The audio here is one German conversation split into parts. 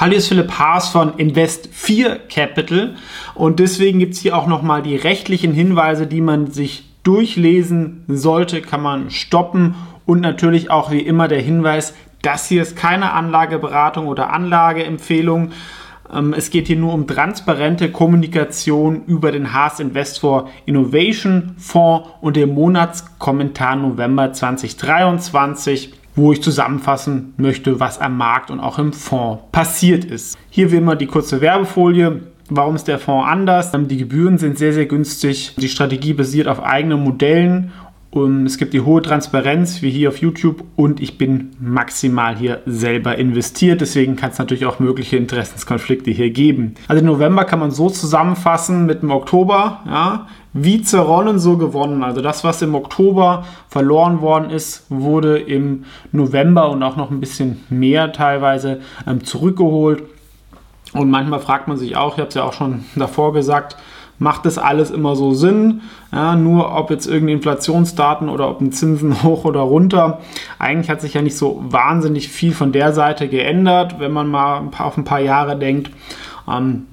Hallo, ist Philipp Haas von Invest 4 Capital. Und deswegen gibt es hier auch nochmal die rechtlichen Hinweise, die man sich durchlesen sollte, kann man stoppen. Und natürlich auch wie immer der Hinweis, das hier ist keine Anlageberatung oder Anlageempfehlung. Ähm, es geht hier nur um transparente Kommunikation über den Haas Investor Innovation Fonds und den Monatskommentar November 2023 wo ich zusammenfassen möchte, was am Markt und auch im Fonds passiert ist. Hier wie immer die kurze Werbefolie. Warum ist der Fonds anders? Die Gebühren sind sehr, sehr günstig. Die Strategie basiert auf eigenen Modellen und es gibt die hohe Transparenz, wie hier auf YouTube, und ich bin maximal hier selber investiert. Deswegen kann es natürlich auch mögliche Interessenskonflikte hier geben. Also im November kann man so zusammenfassen mit dem Oktober. Ja, wie zerronnen, so gewonnen. Also das, was im Oktober verloren worden ist, wurde im November und auch noch ein bisschen mehr teilweise ähm, zurückgeholt. Und manchmal fragt man sich auch, ich habe es ja auch schon davor gesagt, macht das alles immer so Sinn? Ja, nur ob jetzt irgendeine Inflationsdaten oder ob ein Zinsen hoch oder runter. Eigentlich hat sich ja nicht so wahnsinnig viel von der Seite geändert, wenn man mal auf ein paar Jahre denkt. Ähm,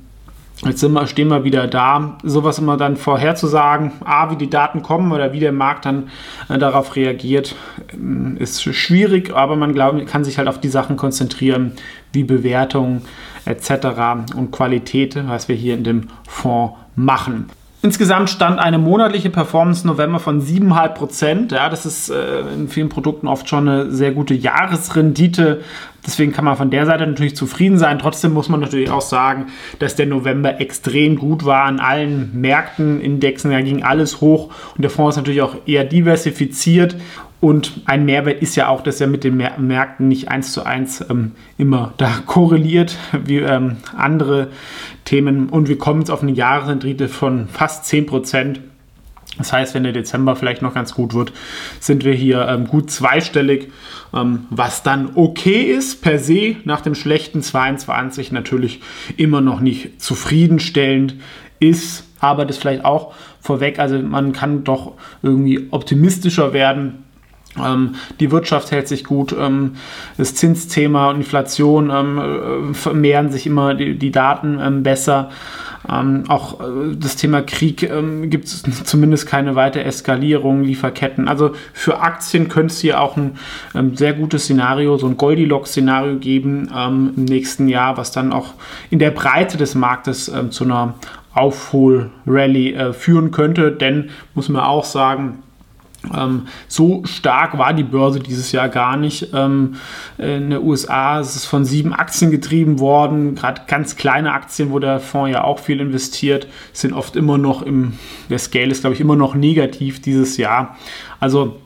Jetzt sind wir, stehen wir wieder da, sowas immer dann vorherzusagen, A, wie die Daten kommen oder wie der Markt dann äh, darauf reagiert, äh, ist schwierig, aber man glaub, kann sich halt auf die Sachen konzentrieren, wie Bewertung etc. und Qualität, was wir hier in dem Fonds machen. Insgesamt stand eine monatliche Performance November von 7,5 Prozent. Ja, das ist äh, in vielen Produkten oft schon eine sehr gute Jahresrendite. Deswegen kann man von der Seite natürlich zufrieden sein. Trotzdem muss man natürlich auch sagen, dass der November extrem gut war an allen Märkten, Indexen. Da ging alles hoch und der Fonds ist natürlich auch eher diversifiziert. Und ein Mehrwert ist ja auch, dass er mit den Märkten nicht eins zu eins ähm, immer da korreliert wie ähm, andere Themen. Und wir kommen jetzt auf eine Jahresrendite von fast 10 Prozent. Das heißt, wenn der Dezember vielleicht noch ganz gut wird, sind wir hier ähm, gut zweistellig, ähm, was dann okay ist per se nach dem schlechten 22 natürlich immer noch nicht zufriedenstellend ist, aber das vielleicht auch vorweg, also man kann doch irgendwie optimistischer werden die Wirtschaft hält sich gut, ähm, das Zinsthema und Inflation ähm, äh, vermehren sich immer die, die Daten ähm, besser. Ähm, auch äh, das Thema Krieg ähm, gibt es zumindest keine weitere Eskalierung, Lieferketten. Also für Aktien könnte es hier auch ein sehr gutes Szenario, so ein Goldilocks-Szenario geben im nächsten Jahr, was dann auch in der Breite des Marktes zu einer Aufhol-Rally äh, führen könnte. Denn, muss man auch sagen, ähm, so stark war die Börse dieses Jahr gar nicht. Ähm, in den USA ist es von sieben Aktien getrieben worden. Gerade ganz kleine Aktien, wo der Fonds ja auch viel investiert, sind oft immer noch im, der Scale ist, glaube ich, immer noch negativ dieses Jahr. Also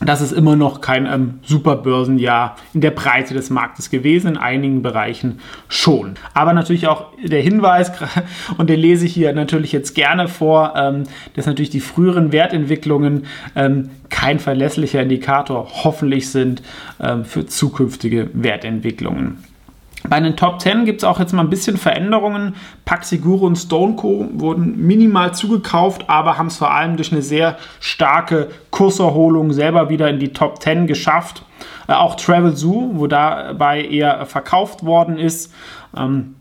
das ist immer noch kein ähm, Superbörsenjahr in der Breite des Marktes gewesen, in einigen Bereichen schon. Aber natürlich auch der Hinweis, und den lese ich hier natürlich jetzt gerne vor, ähm, dass natürlich die früheren Wertentwicklungen ähm, kein verlässlicher Indikator hoffentlich sind ähm, für zukünftige Wertentwicklungen. Bei den Top 10 gibt es auch jetzt mal ein bisschen Veränderungen. Paxiguro und Stoneco wurden minimal zugekauft, aber haben es vor allem durch eine sehr starke Kurserholung selber wieder in die Top 10 geschafft. Äh, auch Travel Zoo, wo dabei eher verkauft worden ist. Ähm,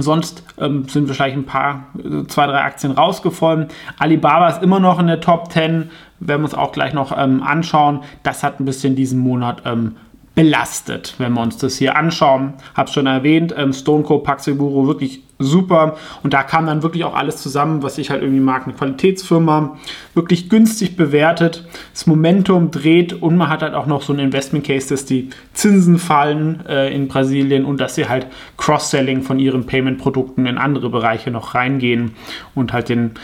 Sonst ähm, sind wahrscheinlich ein paar, äh, zwei, drei Aktien rausgefallen. Alibaba ist immer noch in der Top 10, werden wir uns auch gleich noch ähm, anschauen. Das hat ein bisschen diesen Monat ähm, belastet, wenn wir uns das hier anschauen. Hab's schon erwähnt, ähm, Stone Co. Paxiburo wirklich super und da kam dann wirklich auch alles zusammen, was ich halt irgendwie mag. Eine Qualitätsfirma, wirklich günstig bewertet, das Momentum dreht und man hat halt auch noch so ein Investment Case, dass die Zinsen fallen äh, in Brasilien und dass sie halt Cross-Selling von ihren Payment-Produkten in andere Bereiche noch reingehen und halt den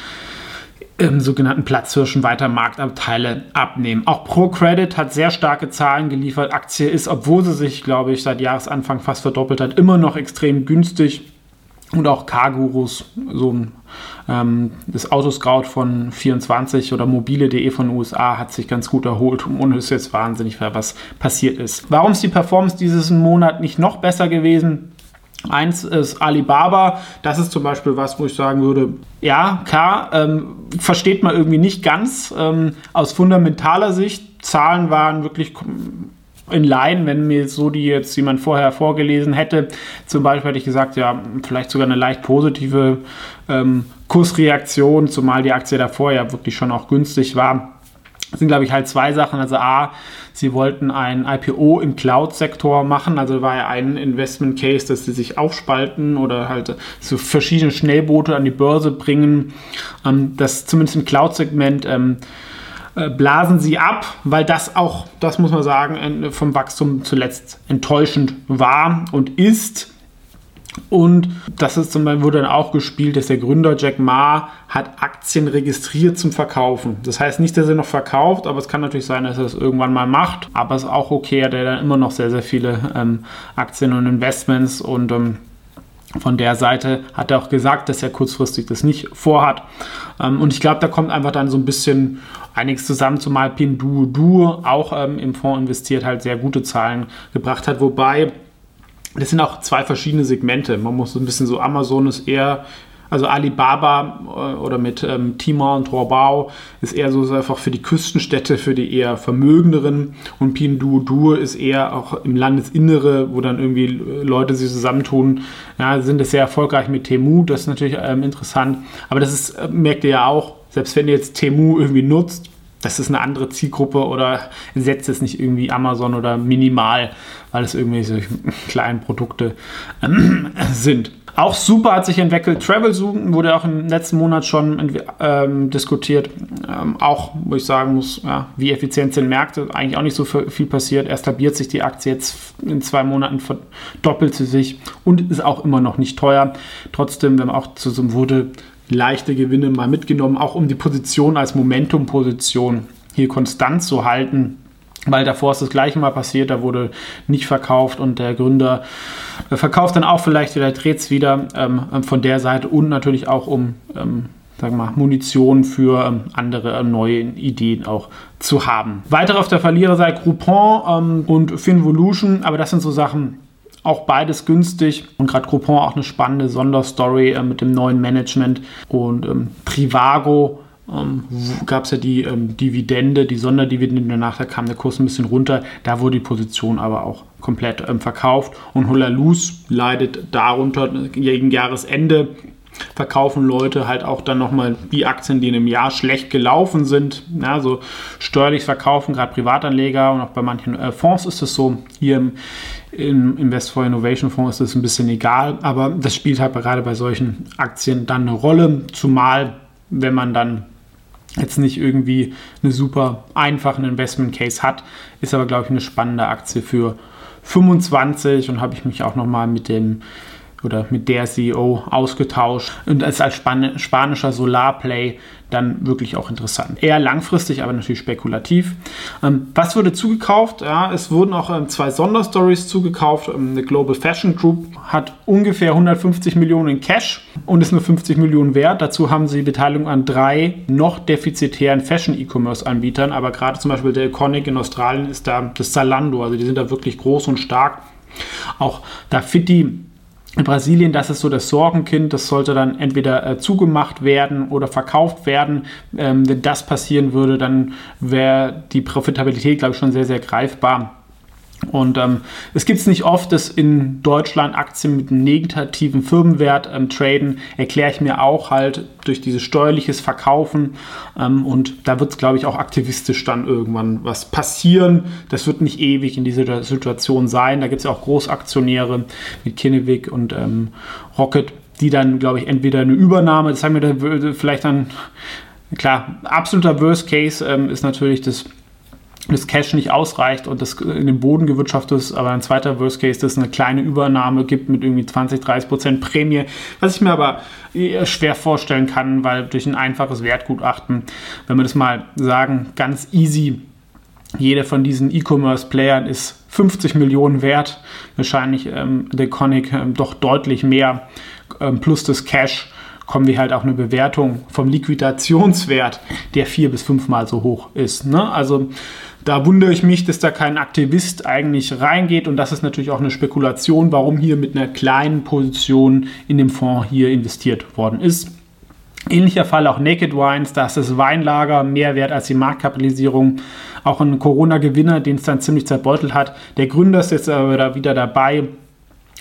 ähm, sogenannten Platzhirschen weiter Marktanteile abnehmen. Auch ProCredit hat sehr starke Zahlen geliefert. Aktie ist, obwohl sie sich, glaube ich, seit Jahresanfang fast verdoppelt hat, immer noch extrem günstig. Und auch Cargurus, so ein ähm, das Autoscout von 24 oder mobile.de von USA hat sich ganz gut erholt und ist jetzt wahnsinnig, was passiert ist. Warum ist die Performance dieses Monat nicht noch besser gewesen? Eins ist Alibaba. Das ist zum Beispiel was, wo ich sagen würde, ja, klar, ähm, versteht man irgendwie nicht ganz ähm, aus fundamentaler Sicht. Zahlen waren wirklich in Line, wenn mir so die jetzt jemand vorher vorgelesen hätte. Zum Beispiel hätte ich gesagt, ja, vielleicht sogar eine leicht positive ähm, Kursreaktion, zumal die Aktie davor ja wirklich schon auch günstig war. Das sind, glaube ich, halt zwei Sachen. Also A, sie wollten ein IPO im Cloud-Sektor machen. Also war ja ein Investment Case, dass sie sich aufspalten oder halt so verschiedene Schnellboote an die Börse bringen. Ähm, das zumindest im Cloud-Segment ähm, äh, blasen sie ab, weil das auch, das muss man sagen, vom Wachstum zuletzt enttäuschend war und ist. Und das ist zum Beispiel, wurde dann auch gespielt, dass der Gründer Jack Ma hat Aktien registriert zum Verkaufen. Das heißt nicht, dass er noch verkauft, aber es kann natürlich sein, dass er es irgendwann mal macht. Aber es ist auch okay, er hat dann immer noch sehr, sehr viele ähm, Aktien und Investments und ähm, von der Seite hat er auch gesagt, dass er kurzfristig das nicht vorhat. Ähm, und ich glaube, da kommt einfach dann so ein bisschen einiges zusammen, zumal Pinduoduo auch ähm, im Fonds investiert, halt sehr gute Zahlen gebracht hat. Wobei das sind auch zwei verschiedene Segmente. Man muss so ein bisschen so, Amazon ist eher, also Alibaba äh, oder mit ähm, Timor und Torbao ist eher so einfach für die Küstenstädte, für die eher vermögenderen und Pinduoduo ist eher auch im Landesinnere, wo dann irgendwie Leute sich zusammentun. Ja, sind es sehr erfolgreich mit Temu, das ist natürlich ähm, interessant. Aber das ist, äh, merkt ihr ja auch, selbst wenn ihr jetzt Temu irgendwie nutzt, das ist eine andere Zielgruppe oder setzt es nicht irgendwie Amazon oder minimal, weil es irgendwie so kleine Produkte ähm, sind. Auch super hat sich entwickelt. Travel Zoom wurde auch im letzten Monat schon ähm, diskutiert. Ähm, auch, wo ich sagen muss, ja, wie effizient sind Märkte. Eigentlich auch nicht so viel passiert. Er stabiliert sich die Aktie jetzt in zwei Monaten, verdoppelt sie sich und ist auch immer noch nicht teuer. Trotzdem, wenn man auch zu so einem wurde, leichte Gewinne mal mitgenommen, auch um die Position als Momentum-Position hier konstant zu halten. Weil davor ist das gleiche mal passiert, da wurde nicht verkauft und der Gründer äh, verkauft dann auch vielleicht wieder, dreht es wieder ähm, von der Seite und natürlich auch um ähm, sagen wir mal, Munition für ähm, andere äh, neue Ideen auch zu haben. Weitere auf der Verliererseite Groupon ähm, und Finvolution, aber das sind so Sachen, auch beides günstig. Und gerade Groupon auch eine spannende Sonderstory äh, mit dem neuen Management. Und ähm, Trivago ähm, gab es ja die ähm, Dividende, die Sonderdividende, danach da kam der Kurs ein bisschen runter, da wurde die Position aber auch komplett ähm, verkauft. Und Hulalus leidet darunter gegen Jahresende. Verkaufen Leute halt auch dann nochmal die Aktien, die in einem Jahr schlecht gelaufen sind. Ja, so steuerlich verkaufen, gerade Privatanleger. Und auch bei manchen äh, Fonds ist es so. Hier im, im Invest for Innovation Fonds ist es ein bisschen egal, aber das spielt halt gerade bei solchen Aktien dann eine Rolle, zumal wenn man dann jetzt nicht irgendwie eine super einfachen Investment Case hat, ist aber glaube ich eine spannende Aktie für 25 und habe ich mich auch nochmal mit dem oder mit der CEO ausgetauscht. Und als, als Span spanischer Solarplay dann wirklich auch interessant. Eher langfristig, aber natürlich spekulativ. Ähm, was wurde zugekauft? Ja, es wurden auch ähm, zwei Sonderstories zugekauft. Ähm, eine Global Fashion Group hat ungefähr 150 Millionen in Cash und ist nur 50 Millionen wert. Dazu haben sie Beteiligung an drei noch defizitären Fashion-E-Commerce-Anbietern, aber gerade zum Beispiel der Iconic in Australien ist da das Zalando, also die sind da wirklich groß und stark. Auch Dafiti in Brasilien, das ist so das Sorgenkind, das sollte dann entweder äh, zugemacht werden oder verkauft werden. Ähm, wenn das passieren würde, dann wäre die Profitabilität, glaube ich, schon sehr, sehr greifbar. Und ähm, es gibt es nicht oft, dass in Deutschland Aktien mit einem negativen Firmenwert ähm, traden. Erkläre ich mir auch halt durch dieses steuerliches Verkaufen. Ähm, und da wird es, glaube ich, auch aktivistisch dann irgendwann was passieren. Das wird nicht ewig in dieser Situation sein. Da gibt es auch Großaktionäre wie Kinnevik und ähm, Rocket, die dann, glaube ich, entweder eine Übernahme, das haben wir vielleicht dann, klar, absoluter Worst Case ähm, ist natürlich das das Cash nicht ausreicht und das in den Boden gewirtschaftet ist, aber ein zweiter Worst Case, dass es eine kleine Übernahme gibt mit irgendwie 20, 30 Prozent Prämie, was ich mir aber schwer vorstellen kann, weil durch ein einfaches Wertgutachten, wenn wir das mal sagen, ganz easy, jeder von diesen E-Commerce-Playern ist 50 Millionen wert, wahrscheinlich ähm, der Conic ähm, doch deutlich mehr, ähm, plus das Cash kommen wir halt auch eine Bewertung vom Liquidationswert, der vier bis fünfmal so hoch ist. Ne? Also da wundere ich mich, dass da kein Aktivist eigentlich reingeht und das ist natürlich auch eine Spekulation, warum hier mit einer kleinen Position in dem Fonds hier investiert worden ist. Ähnlicher Fall auch Naked Wines, da ist das Weinlager mehr wert als die Marktkapitalisierung. Auch ein Corona-Gewinner, den es dann ziemlich zerbeutelt hat. Der Gründer ist jetzt aber wieder dabei.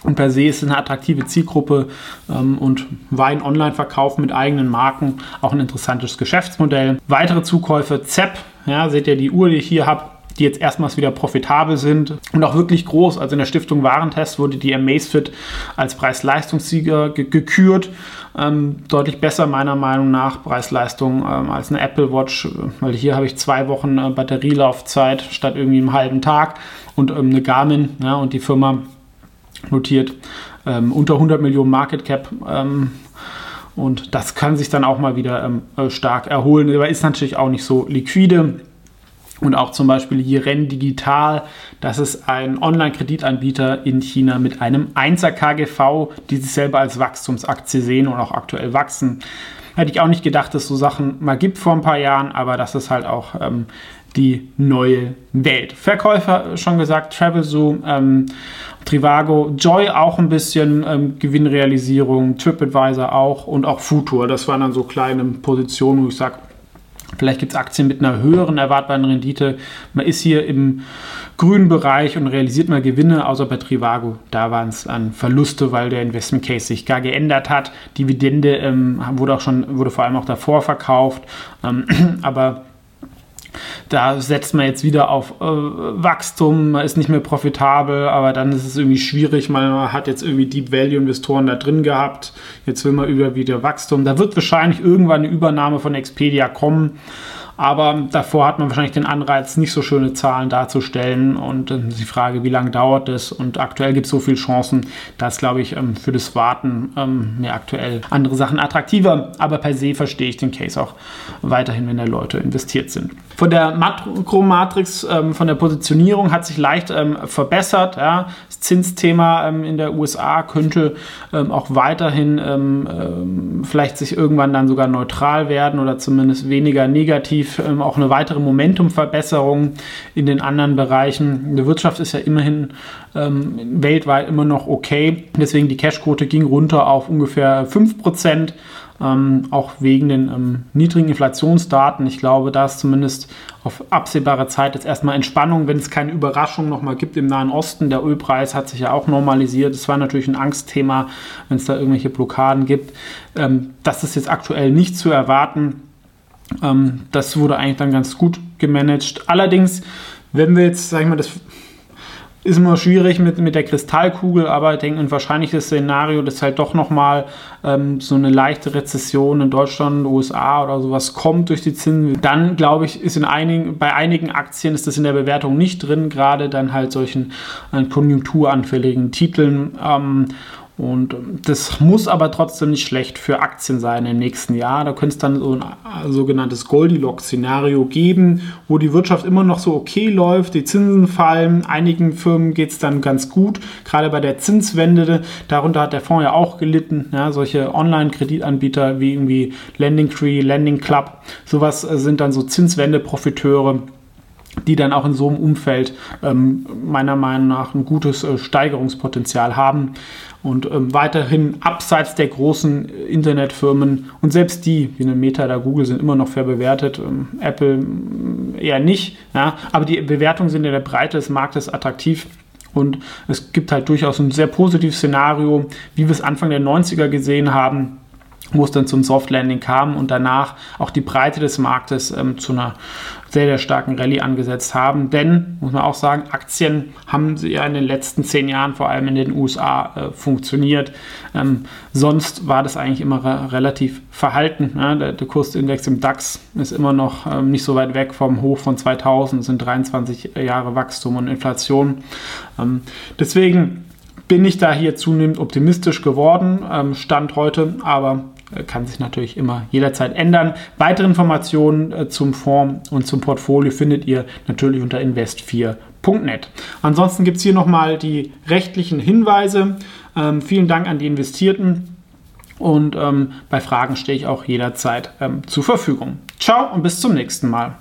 Und per se ist es eine attraktive Zielgruppe ähm, und Wein-Online-Verkauf mit eigenen Marken auch ein interessantes Geschäftsmodell. Weitere Zukäufe, ZEP, ja, seht ihr die Uhr, die ich hier habe, die jetzt erstmals wieder profitabel sind und auch wirklich groß. Also in der Stiftung Warentest wurde die Amazfit als Preis-Leistungssieger ge gekürt. Ähm, deutlich besser meiner Meinung nach Preis-Leistung ähm, als eine Apple Watch, weil hier habe ich zwei Wochen äh, Batterielaufzeit statt irgendwie einem halben Tag und ähm, eine Garmin ja, und die Firma notiert ähm, unter 100 Millionen Market Cap. Ähm, und das kann sich dann auch mal wieder ähm, äh, stark erholen, aber ist natürlich auch nicht so liquide. Und auch zum Beispiel Yiren Digital, das ist ein Online-Kreditanbieter in China mit einem 1er KGV, die sich selber als Wachstumsaktie sehen und auch aktuell wachsen. Hätte ich auch nicht gedacht, dass es so Sachen mal gibt vor ein paar Jahren, aber das ist halt auch ähm, die neue Welt. Verkäufer schon gesagt, Travelzoo, ähm, Trivago, Joy auch ein bisschen ähm, Gewinnrealisierung, TripAdvisor auch und auch Futur. Das waren dann so kleine Positionen, wo ich sage, Vielleicht gibt es Aktien mit einer höheren erwartbaren Rendite. Man ist hier im grünen Bereich und realisiert mal Gewinne, außer bei Trivago. Da waren es an Verluste, weil der Investment Case sich gar geändert hat. Dividende ähm, wurde auch schon, wurde vor allem auch davor verkauft. Ähm, aber da setzt man jetzt wieder auf äh, Wachstum, man ist nicht mehr profitabel, aber dann ist es irgendwie schwierig, man hat jetzt irgendwie Deep Value Investoren da drin gehabt, jetzt will man über wieder Wachstum. Da wird wahrscheinlich irgendwann eine Übernahme von Expedia kommen. Aber davor hat man wahrscheinlich den Anreiz, nicht so schöne Zahlen darzustellen. Und ist die Frage, wie lange dauert das? Und aktuell gibt es so viele Chancen, dass, glaube ich, ähm, für das Warten ähm, mir aktuell andere Sachen attraktiver. Aber per se verstehe ich den Case auch weiterhin, wenn da Leute investiert sind. Von der Makromatrix, ähm, von der Positionierung hat sich leicht verbessert. Das Zinsthema in der USA könnte auch weiterhin vielleicht sich irgendwann dann sogar neutral werden oder zumindest weniger negativ definitiv ähm, auch eine weitere Momentumverbesserung in den anderen Bereichen. Die Wirtschaft ist ja immerhin ähm, weltweit immer noch okay. Deswegen die Cashquote ging runter auf ungefähr 5%. Ähm, auch wegen den ähm, niedrigen Inflationsdaten. Ich glaube, da ist zumindest auf absehbare Zeit jetzt erstmal Entspannung, wenn es keine Überraschung nochmal gibt im Nahen Osten. Der Ölpreis hat sich ja auch normalisiert. Es war natürlich ein Angstthema, wenn es da irgendwelche Blockaden gibt. Ähm, das ist jetzt aktuell nicht zu erwarten. Ähm, das wurde eigentlich dann ganz gut gemanagt. Allerdings, wenn wir jetzt, sag ich mal, das ist immer schwierig mit, mit der Kristallkugel, aber ich denke, ein wahrscheinliches Szenario, dass halt doch nochmal ähm, so eine leichte Rezession in Deutschland, USA oder sowas kommt durch die Zinsen, dann glaube ich, ist in einigen, bei einigen Aktien ist das in der Bewertung nicht drin, gerade dann halt solchen äh, konjunkturanfälligen Titeln. Ähm, und das muss aber trotzdem nicht schlecht für Aktien sein im nächsten Jahr. Da könnte es dann so ein äh, sogenanntes Goldilocks-Szenario geben, wo die Wirtschaft immer noch so okay läuft, die Zinsen fallen, einigen Firmen geht es dann ganz gut, gerade bei der Zinswende. Darunter hat der Fonds ja auch gelitten. Ja, solche Online-Kreditanbieter wie irgendwie Lending Tree, Lending Club, sowas äh, sind dann so Zinswende-Profiteure die dann auch in so einem Umfeld ähm, meiner Meinung nach ein gutes äh, Steigerungspotenzial haben und ähm, weiterhin abseits der großen äh, Internetfirmen und selbst die, wie eine Meta oder Google, sind immer noch fair bewertet, ähm, Apple mm, eher nicht, ja, aber die Bewertungen sind in der Breite des Marktes attraktiv. Und es gibt halt durchaus ein sehr positives Szenario, wie wir es Anfang der 90er gesehen haben, wo es dann zum Soft Landing kam und danach auch die Breite des Marktes ähm, zu einer sehr, sehr starken Rallye angesetzt haben. Denn, muss man auch sagen, Aktien haben ja in den letzten zehn Jahren vor allem in den USA äh, funktioniert. Ähm, sonst war das eigentlich immer relativ verhalten. Ne? Der, der, Kursindex im DAX ist immer noch ähm, nicht so weit weg vom Hoch von 2000, es sind 23 Jahre Wachstum und Inflation. Ähm, deswegen bin ich da hier zunehmend optimistisch geworden, ähm, Stand heute, aber äh, kann sich natürlich immer jederzeit ändern. Weitere Informationen äh, zum Fonds und zum Portfolio findet ihr natürlich unter invest4.net. Ansonsten gibt es hier nochmal die rechtlichen Hinweise. Ähm, vielen Dank an die Investierten und ähm, bei Fragen stehe ich auch jederzeit ähm, zur Verfügung. Ciao und bis zum nächsten Mal.